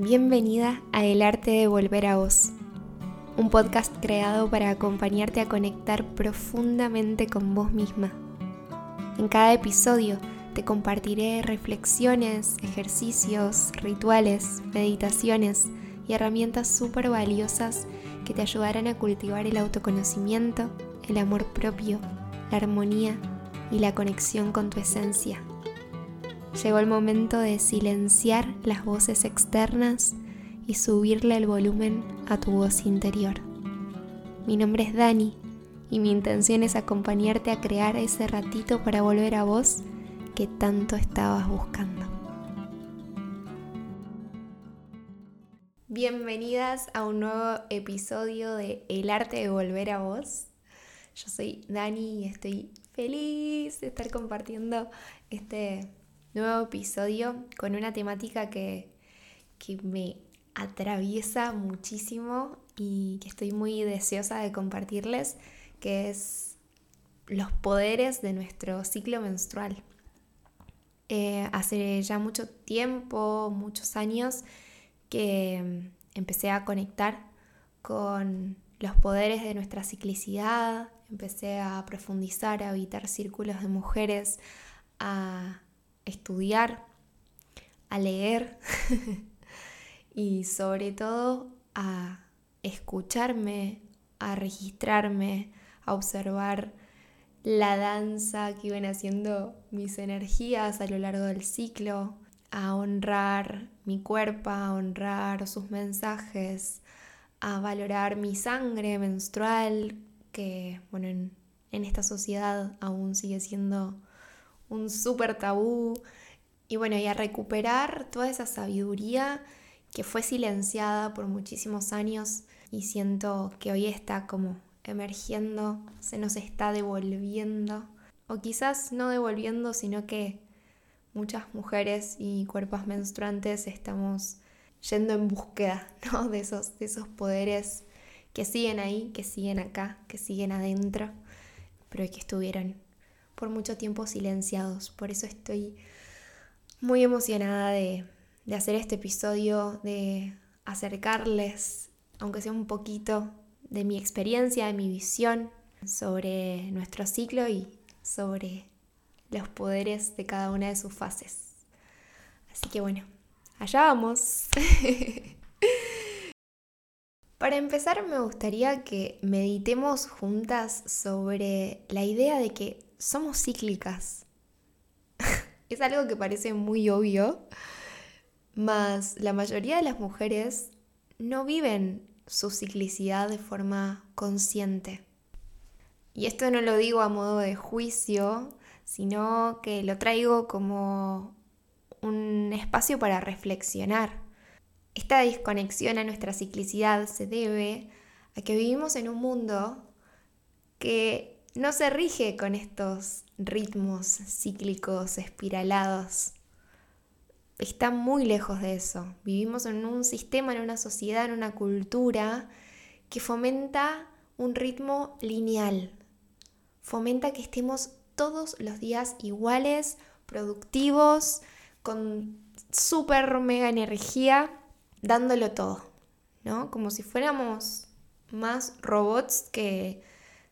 Bienvenida a El arte de volver a vos, un podcast creado para acompañarte a conectar profundamente con vos misma. En cada episodio te compartiré reflexiones, ejercicios, rituales, meditaciones y herramientas súper valiosas que te ayudarán a cultivar el autoconocimiento, el amor propio, la armonía y la conexión con tu esencia. Llegó el momento de silenciar las voces externas y subirle el volumen a tu voz interior. Mi nombre es Dani y mi intención es acompañarte a crear ese ratito para volver a vos que tanto estabas buscando. Bienvenidas a un nuevo episodio de El arte de volver a vos. Yo soy Dani y estoy feliz de estar compartiendo este nuevo episodio con una temática que, me atraviesa muchísimo y que estoy muy deseosa de compartirles, que es los poderes de nuestro ciclo menstrual. Eh, hace ya mucho tiempo, muchos años, que empecé a conectar con los poderes de nuestra ciclicidad, empecé a profundizar, a habitar círculos de mujeres, a estudiar, a leer y sobre todo a escucharme, a registrarme, a observar la danza que iban haciendo mis energías a lo largo del ciclo, a honrar mi cuerpo, a honrar sus mensajes, a valorar mi sangre menstrual, que bueno, en, en esta sociedad aún sigue siendo un súper tabú. Y bueno, y a recuperar toda esa sabiduría que fue silenciada por muchísimos años y siento que hoy está como emergiendo, se nos está devolviendo, o quizás no devolviendo, sino que muchas mujeres y cuerpos menstruantes estamos yendo en búsqueda ¿no? de, esos, de esos poderes que siguen ahí, que siguen acá, que siguen adentro, pero que estuvieron por mucho tiempo silenciados. Por eso estoy muy emocionada de, hacer este episodio, de acercarles, aunque sea un poquito, de mi experiencia, de mi visión sobre nuestro ciclo y sobre los poderes de cada una de sus fases. Así que bueno, allá vamos. Para empezar me gustaría que meditemos juntas sobre la idea de que somos cíclicas. es algo que parece muy obvio, mas la mayoría de las mujeres no viven su ciclicidad de forma consciente. Y esto no lo digo a modo de juicio, sino que lo traigo como un espacio para reflexionar. Esta desconexión a nuestra ciclicidad se debe a que vivimos en un mundo que no se rige con estos ritmos cíclicos, espiralados. Está muy lejos de eso. Vivimos en un sistema, en una sociedad, en una cultura que fomenta un ritmo lineal. Fomenta que estemos todos los días iguales, productivos, con súper mega energía, dándolo todo, ¿no? Como si fuéramos más robots que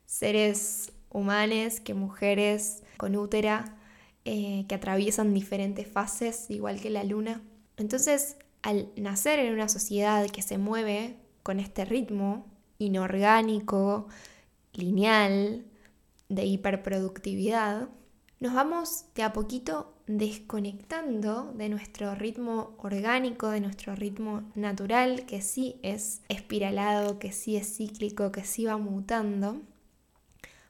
seres humanes que mujeres con útera eh, que atraviesan diferentes fases, igual que la luna. Entonces, al nacer en una sociedad que se mueve con este ritmo inorgánico, lineal, de hiperproductividad, nos vamos de a poquito desconectando de nuestro ritmo orgánico, de nuestro ritmo natural, que sí es espiralado, que sí es cíclico, que sí va mutando,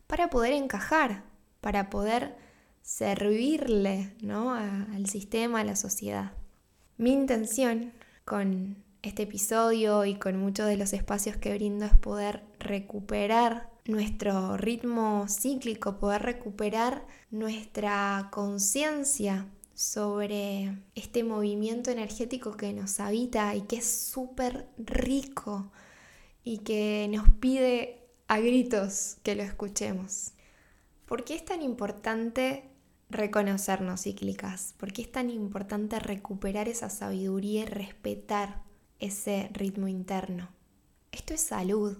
para poder encajar, para poder servirle ¿no? al sistema, a la sociedad. Mi intención con este episodio y con muchos de los espacios que brindo es poder recuperar nuestro ritmo cíclico, poder recuperar nuestra conciencia sobre este movimiento energético que nos habita y que es súper rico y que nos pide a gritos que lo escuchemos. ¿Por qué es tan importante reconocernos cíclicas? ¿Por qué es tan importante recuperar esa sabiduría y respetar ese ritmo interno. Esto es salud,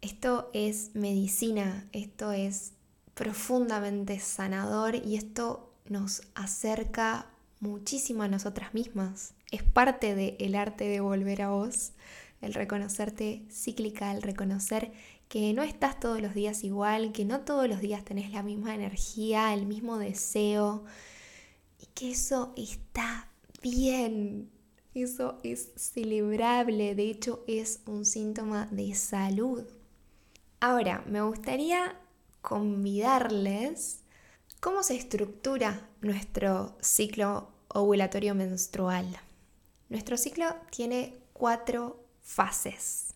esto es medicina, esto es profundamente sanador y esto nos acerca muchísimo a nosotras mismas. Es parte del arte de volver a vos, el reconocerte cíclica, el reconocer que no estás todos los días igual, que no todos los días tenés la misma energía, el mismo deseo y que eso está bien. Eso es celebrable, de hecho es un síntoma de salud. Ahora, me gustaría convidarles cómo se estructura nuestro ciclo ovulatorio menstrual. Nuestro ciclo tiene cuatro fases.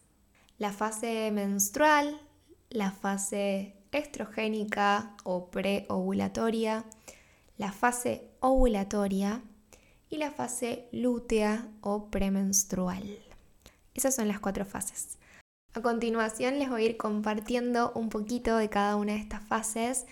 La fase menstrual, la fase estrogénica o preovulatoria, la fase ovulatoria y la fase lútea o premenstrual. Esas son las cuatro fases. A continuación les voy a ir compartiendo un poquito de cada una de estas fases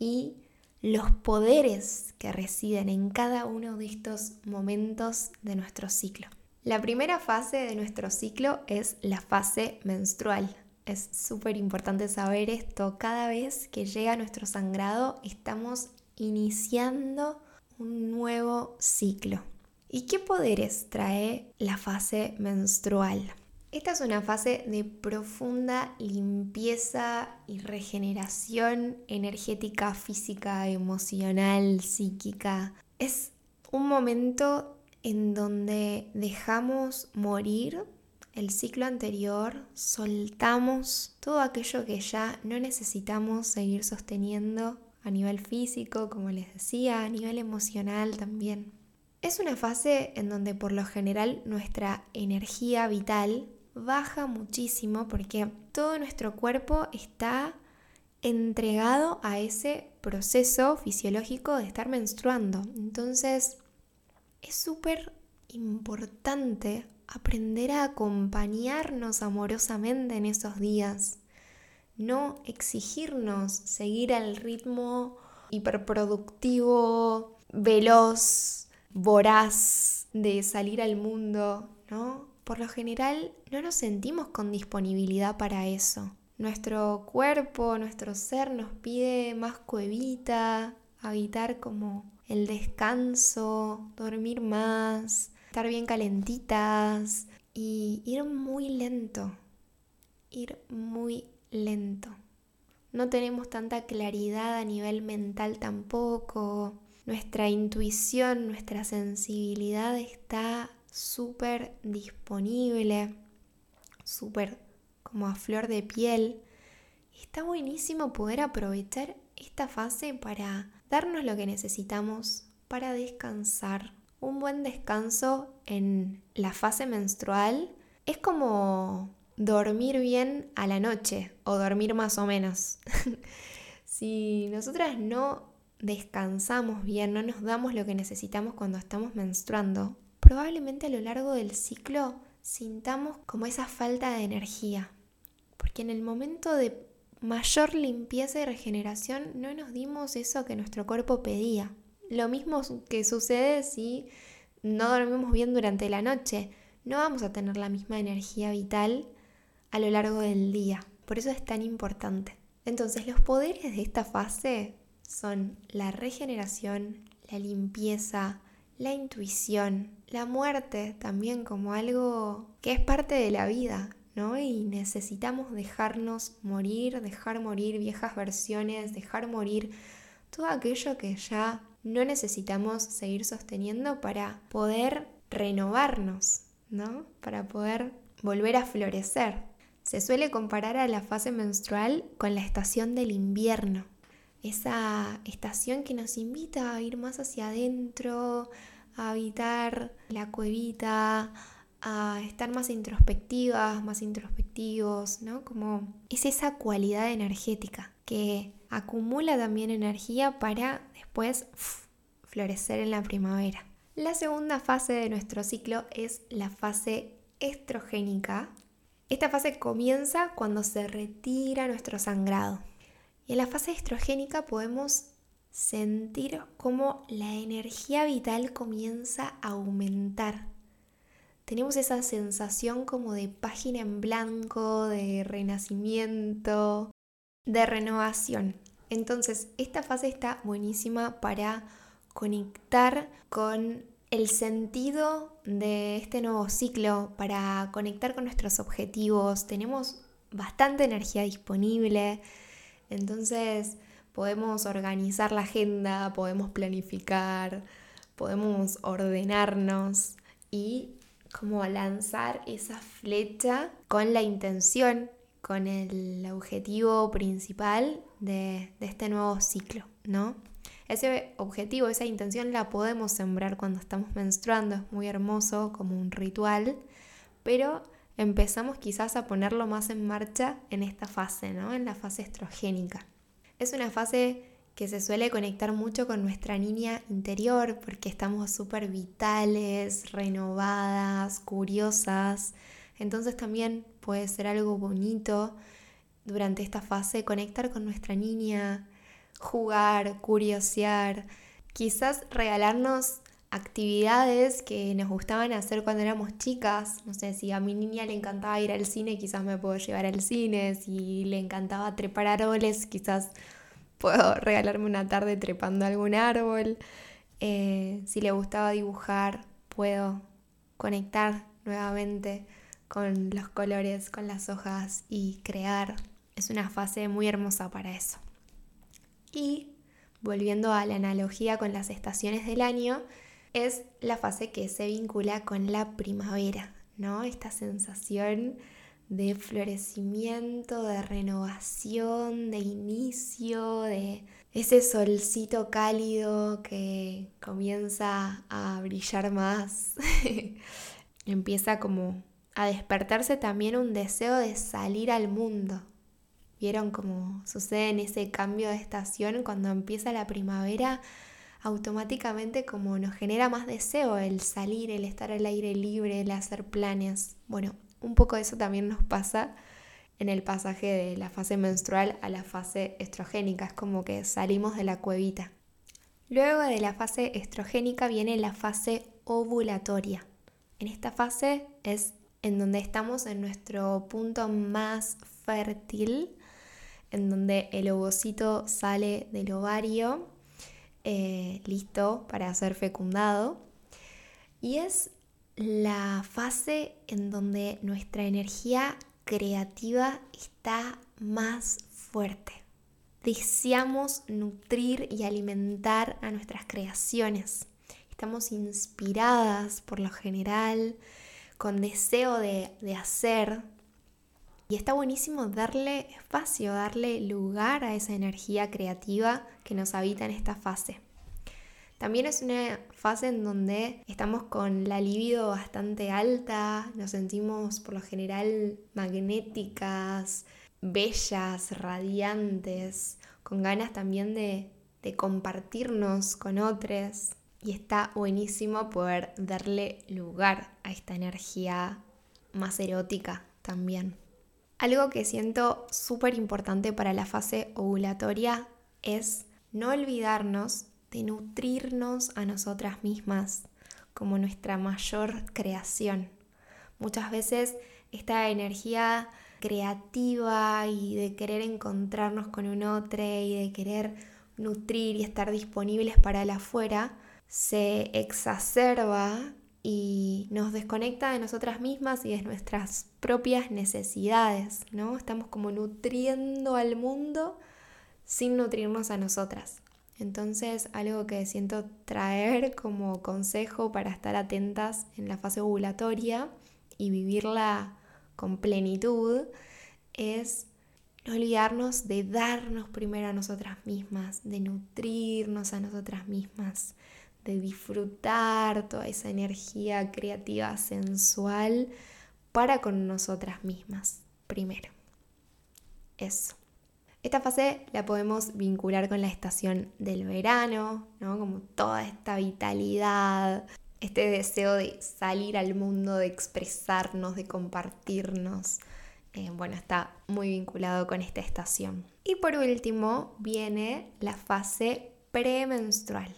y los poderes que residen en cada uno de estos momentos de nuestro ciclo. La primera fase de nuestro ciclo es la fase menstrual. Es súper importante saber esto. Cada vez que llega nuestro sangrado estamos iniciando un nuevo ciclo. ¿Y qué poderes trae la fase menstrual? Esta es una fase de profunda limpieza y regeneración energética, física, emocional, psíquica. Es un momento en donde dejamos morir el ciclo anterior, soltamos todo aquello que ya no necesitamos seguir sosteniendo a nivel físico, como les decía, a nivel emocional también. Es una fase en donde por lo general nuestra energía vital baja muchísimo porque todo nuestro cuerpo está entregado a ese proceso fisiológico de estar menstruando. Entonces, es súper importante aprender a acompañarnos amorosamente en esos días, no exigirnos seguir al ritmo hiperproductivo, veloz, voraz de salir al mundo, ¿no? Por lo general no nos sentimos con disponibilidad para eso. Nuestro cuerpo, nuestro ser nos pide más cuevita, habitar como el descanso, dormir más, estar bien calentitas y ir muy lento, ir muy lento. No tenemos tanta claridad a nivel mental tampoco. Nuestra intuición, nuestra sensibilidad está súper disponible, súper como a flor de piel. Está buenísimo poder aprovechar esta fase para darnos lo que necesitamos para descansar. Un buen descanso en la fase menstrual es como dormir bien a la noche o dormir más o menos. si nosotras no descansamos bien, no nos damos lo que necesitamos cuando estamos menstruando, probablemente a lo largo del ciclo sintamos como esa falta de energía. Porque en el momento de mayor limpieza y regeneración, no nos dimos eso que nuestro cuerpo pedía. Lo mismo que sucede si no dormimos bien durante la noche. No vamos a tener la misma energía vital a lo largo del día. Por eso es tan importante. Entonces los poderes de esta fase son la regeneración, la limpieza, la intuición, la muerte también como algo que es parte de la vida, y necesitamos dejarnos morir, dejar morir viejas versiones, dejar morir todo aquello que ya no necesitamos seguir sosteniendo para poder renovarnos, ¿no? Para poder volver a florecer. Se suele comparar a la fase menstrual con la estación del invierno, esa estación que nos invita a ir más hacia adentro, a habitar la cuevita, a estar más introspectivas, más introspectivos, ¿no? Como es esa cualidad energética que acumula también energía para después florecer en la primavera. La segunda fase de nuestro ciclo es la fase estrogénica. Esta fase comienza cuando se retira nuestro sangrado. Y en la fase estrogénica podemos sentir cómo la energía vital comienza a aumentar tenemos esa sensación como de página en blanco, de renacimiento, de renovación. Entonces, esta fase está buenísima para conectar con el sentido de este nuevo ciclo, para conectar con nuestros objetivos. Tenemos bastante energía disponible, entonces podemos organizar la agenda, podemos planificar, podemos ordenarnos y como lanzar esa flecha con la intención, con el objetivo principal de, este nuevo ciclo, ¿no? Ese objetivo, esa intención la podemos sembrar cuando estamos menstruando, es muy hermoso como un ritual, pero empezamos quizás a ponerlo más en marcha en esta fase, ¿no? En la fase estrogénica. Es una fase que se suele conectar mucho con nuestra niña interior porque estamos súper vitales, renovadas, curiosas. Entonces también puede ser algo bonito durante esta fase conectar con nuestra niña, jugar, curiosear, quizás regalarnos actividades que nos gustaban hacer cuando éramos chicas. No sé, si a mi niña le encantaba ir al cine, quizás me puedo llevar al cine. Si le encantaba trepar árboles, quizás puedo regalarme una tarde trepando algún árbol. Eh, si le gustaba dibujar, puedo conectar nuevamente con los colores, con las hojas y crear. Es una fase muy hermosa para eso. Y volviendo a la analogía con las estaciones del año, es la fase que se vincula con la primavera, ¿no? Esta sensación de florecimiento, de renovación, de inicio, de ese solcito cálido que comienza a brillar más. Empieza como a despertarse también un deseo de salir al mundo. ¿Vieron cómo sucede en ese cambio de estación cuando empieza la primavera? automáticamente como nos genera más deseo el salir, el estar al aire libre, el hacer planes. Bueno, un poco eso también nos pasa en el pasaje de la fase menstrual a la fase estrogénica, es como que salimos de la cuevita. Luego de la fase estrogénica viene la fase ovulatoria. En esta fase es en donde estamos en nuestro punto más fértil, en donde el ovocito sale del ovario, eh, listo para ser fecundado. Y es la fase en donde nuestra energía creativa está más fuerte. Deseamos nutrir y alimentar a nuestras creaciones. Estamos inspiradas por lo general, con deseo de, de hacer. Y está buenísimo darle espacio, darle lugar a esa energía creativa que nos habita en esta fase. También es una fase en donde estamos con la libido bastante alta, nos sentimos por lo general magnéticas, bellas, radiantes, con ganas también de, de compartirnos con otros. Y está buenísimo poder darle lugar a esta energía más erótica también. Algo que siento súper importante para la fase ovulatoria es no olvidarnos de nutrirnos a nosotras mismas como nuestra mayor creación. Muchas veces esta energía creativa y de querer encontrarnos con un otro y de querer nutrir y estar disponibles para el afuera se exacerba y nos desconecta de nosotras mismas y de nuestras propias necesidades, ¿no? Estamos como nutriendo al mundo sin nutrirnos a nosotras. Entonces, algo que siento traer como consejo para estar atentas en la fase ovulatoria y vivirla con plenitud es no olvidarnos de darnos primero a nosotras mismas, de nutrirnos a nosotras mismas, de disfrutar toda esa energía creativa, sensual, para con nosotras mismas primero. Eso. Esta fase la podemos vincular con la estación del verano, ¿no? Como toda esta vitalidad, este deseo de salir al mundo, de expresarnos, de compartirnos. Eh, bueno, está muy vinculado con esta estación. Y por último viene la fase premenstrual.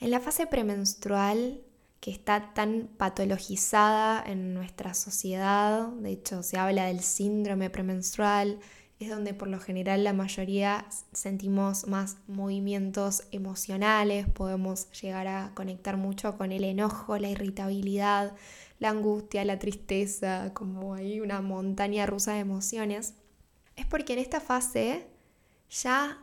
En la fase premenstrual, que está tan patologizada en nuestra sociedad. De hecho, se habla del síndrome premenstrual, es donde por lo general la mayoría sentimos más movimientos emocionales, podemos llegar a conectar mucho con el enojo, la irritabilidad, la angustia, la tristeza, como hay una montaña rusa de emociones. Es porque en esta fase ya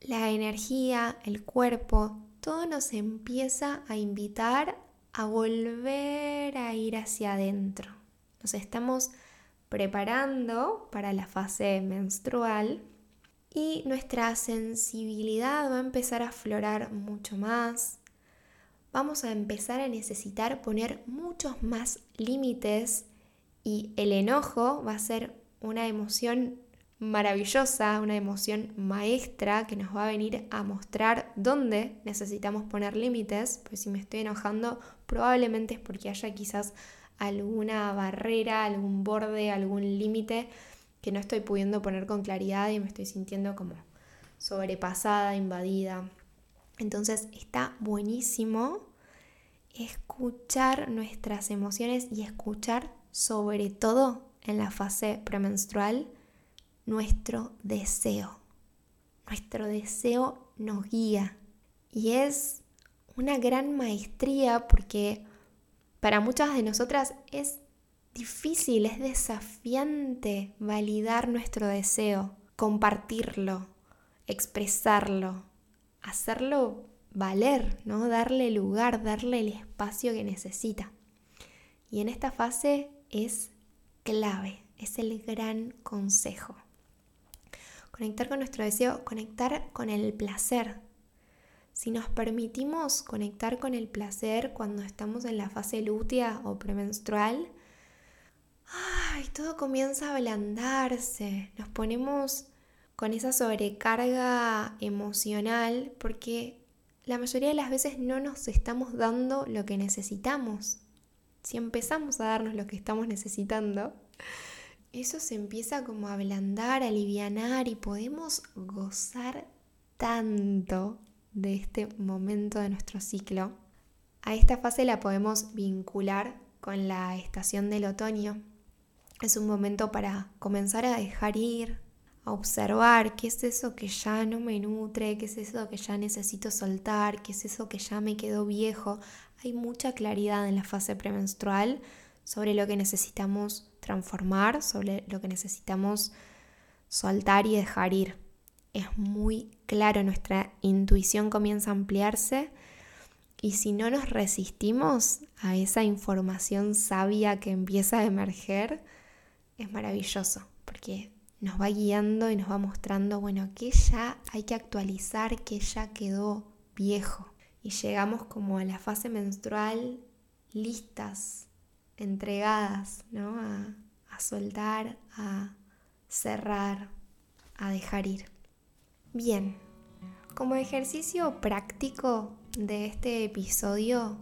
la energía, el cuerpo, todo nos empieza a invitar a volver a ir hacia adentro. Nos estamos preparando para la fase menstrual y nuestra sensibilidad va a empezar a aflorar mucho más. Vamos a empezar a necesitar poner muchos más límites y el enojo va a ser una emoción maravillosa, una emoción maestra que nos va a venir a mostrar dónde necesitamos poner límites, pues si me estoy enojando probablemente es porque haya quizás alguna barrera, algún borde, algún límite que no estoy pudiendo poner con claridad y me estoy sintiendo como sobrepasada, invadida. Entonces está buenísimo escuchar nuestras emociones y escuchar sobre todo en la fase premenstrual nuestro deseo. Nuestro deseo nos guía y es una gran maestría porque para muchas de nosotras es difícil, es desafiante validar nuestro deseo, compartirlo, expresarlo, hacerlo valer, ¿no? Darle lugar, darle el espacio que necesita. Y en esta fase es clave, es el gran consejo. Conectar con nuestro deseo, conectar con el placer, si nos permitimos conectar con el placer cuando estamos en la fase lútea o premenstrual, ay, todo comienza a ablandarse. Nos ponemos con esa sobrecarga emocional porque la mayoría de las veces no nos estamos dando lo que necesitamos. Si empezamos a darnos lo que estamos necesitando, eso se empieza como a ablandar, a alivianar y podemos gozar tanto de este momento de nuestro ciclo. A esta fase la podemos vincular con la estación del otoño. Es un momento para comenzar a dejar ir, a observar qué es eso que ya no me nutre, qué es eso que ya necesito soltar, qué es eso que ya me quedó viejo. Hay mucha claridad en la fase premenstrual sobre lo que necesitamos transformar, sobre lo que necesitamos soltar y dejar ir es muy claro, nuestra intuición comienza a ampliarse y si no nos resistimos a esa información sabia que empieza a emerger, es maravilloso, porque nos va guiando y nos va mostrando, bueno, que ya hay que actualizar, que ya quedó viejo. Y llegamos como a la fase menstrual listas, entregadas, ¿no? A, a soltar, a cerrar, a dejar ir. Bien, como ejercicio práctico de este episodio,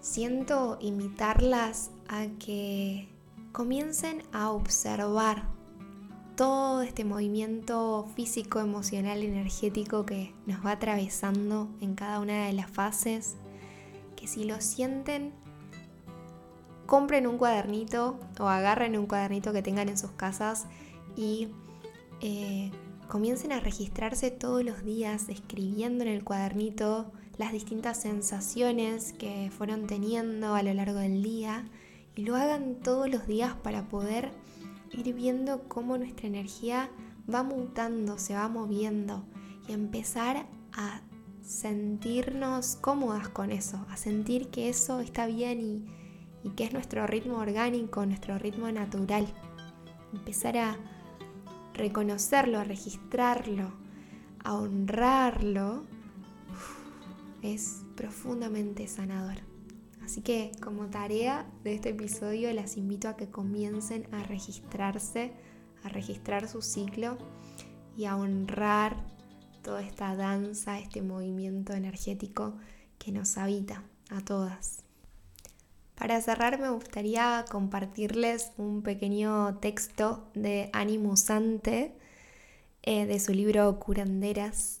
siento invitarlas a que comiencen a observar todo este movimiento físico, emocional, energético que nos va atravesando en cada una de las fases, que si lo sienten, compren un cuadernito o agarren un cuadernito que tengan en sus casas y eh, comiencen a registrarse todos los días escribiendo en el cuadernito las distintas sensaciones que fueron teniendo a lo largo del día y lo hagan todos los días para poder ir viendo cómo nuestra energía va mutando, se va moviendo y empezar a sentirnos cómodas con eso, a sentir que eso está bien y, y que es nuestro ritmo orgánico, nuestro ritmo natural. Empezar a reconocerlo, a registrarlo, a honrarlo, es profundamente sanador. Así que como tarea de este episodio las invito a que comiencen a registrarse, a registrar su ciclo y a honrar toda esta danza, este movimiento energético que nos habita a todas. Para cerrar me gustaría compartirles un pequeño texto de Ani Musante eh, de su libro Curanderas,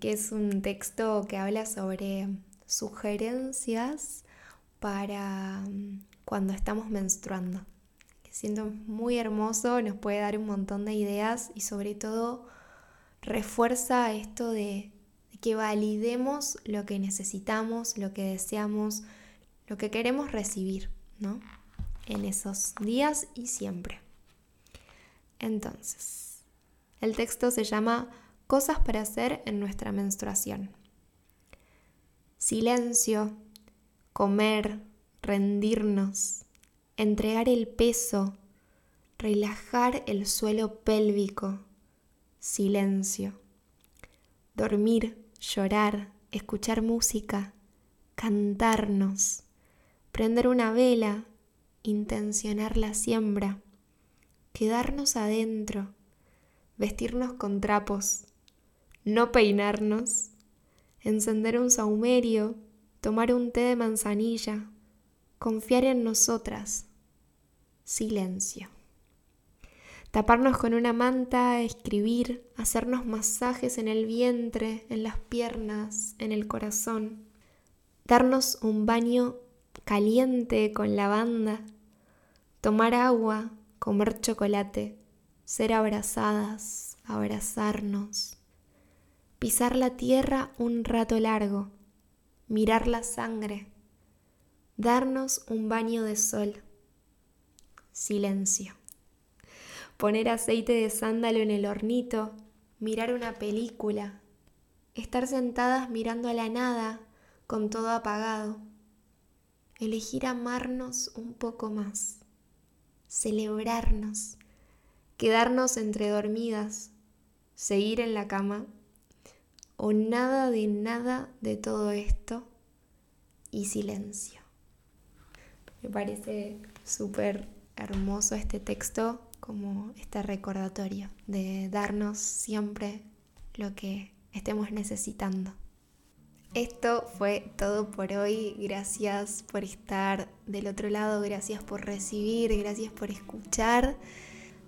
que es un texto que habla sobre sugerencias para mm, cuando estamos menstruando. Que siento muy hermoso, nos puede dar un montón de ideas y sobre todo refuerza esto de, que validemos lo que necesitamos, lo que deseamos, lo que queremos recibir, ¿no? En esos días y siempre. Entonces, el texto se llama Cosas para hacer en nuestra menstruación. Silencio, comer, rendirnos, entregar el peso, relajar el suelo pélvico, silencio, dormir, llorar, escuchar música, cantarnos, prender una vela, intencionar la siembra, quedarnos adentro, vestirnos con trapos, no peinarnos, encender un saumerio, tomar un té de manzanilla, confiar en nosotras, silencio. Taparnos con una manta, escribir, hacernos masajes en el vientre, en las piernas, en el corazón. Darnos un baño caliente con lavanda. Tomar agua, comer chocolate, ser abrazadas, abrazarnos. Pisar la tierra un rato largo, mirar la sangre. Darnos un baño de sol. Silencio poner aceite de sándalo en el hornito, mirar una película, estar sentadas mirando a la nada con todo apagado, elegir amarnos un poco más, celebrarnos, quedarnos entre dormidas, seguir en la cama o nada de nada de todo esto y silencio. Me parece súper hermoso este texto como este recordatorio de darnos siempre lo que estemos necesitando. Esto fue todo por hoy. Gracias por estar del otro lado, gracias por recibir, gracias por escuchar.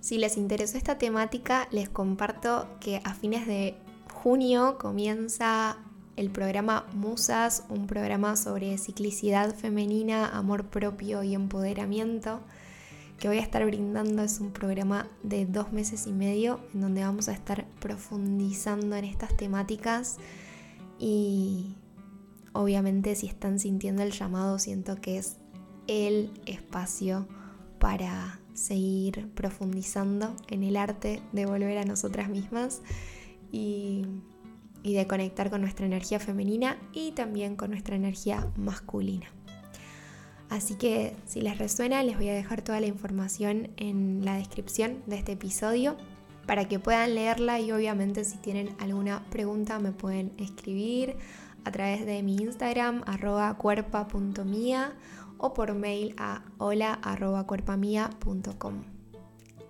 Si les interesó esta temática, les comparto que a fines de junio comienza el programa Musas, un programa sobre ciclicidad femenina, amor propio y empoderamiento que voy a estar brindando es un programa de dos meses y medio en donde vamos a estar profundizando en estas temáticas y obviamente si están sintiendo el llamado siento que es el espacio para seguir profundizando en el arte de volver a nosotras mismas y, y de conectar con nuestra energía femenina y también con nuestra energía masculina. Así que si les resuena, les voy a dejar toda la información en la descripción de este episodio para que puedan leerla y obviamente si tienen alguna pregunta me pueden escribir a través de mi Instagram arroba cuerpa.mía o por mail a hola arroba cuerpamia.com.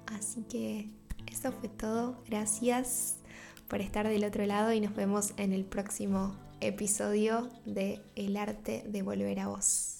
Así que eso fue todo. Gracias por estar del otro lado y nos vemos en el próximo episodio de El arte de volver a vos.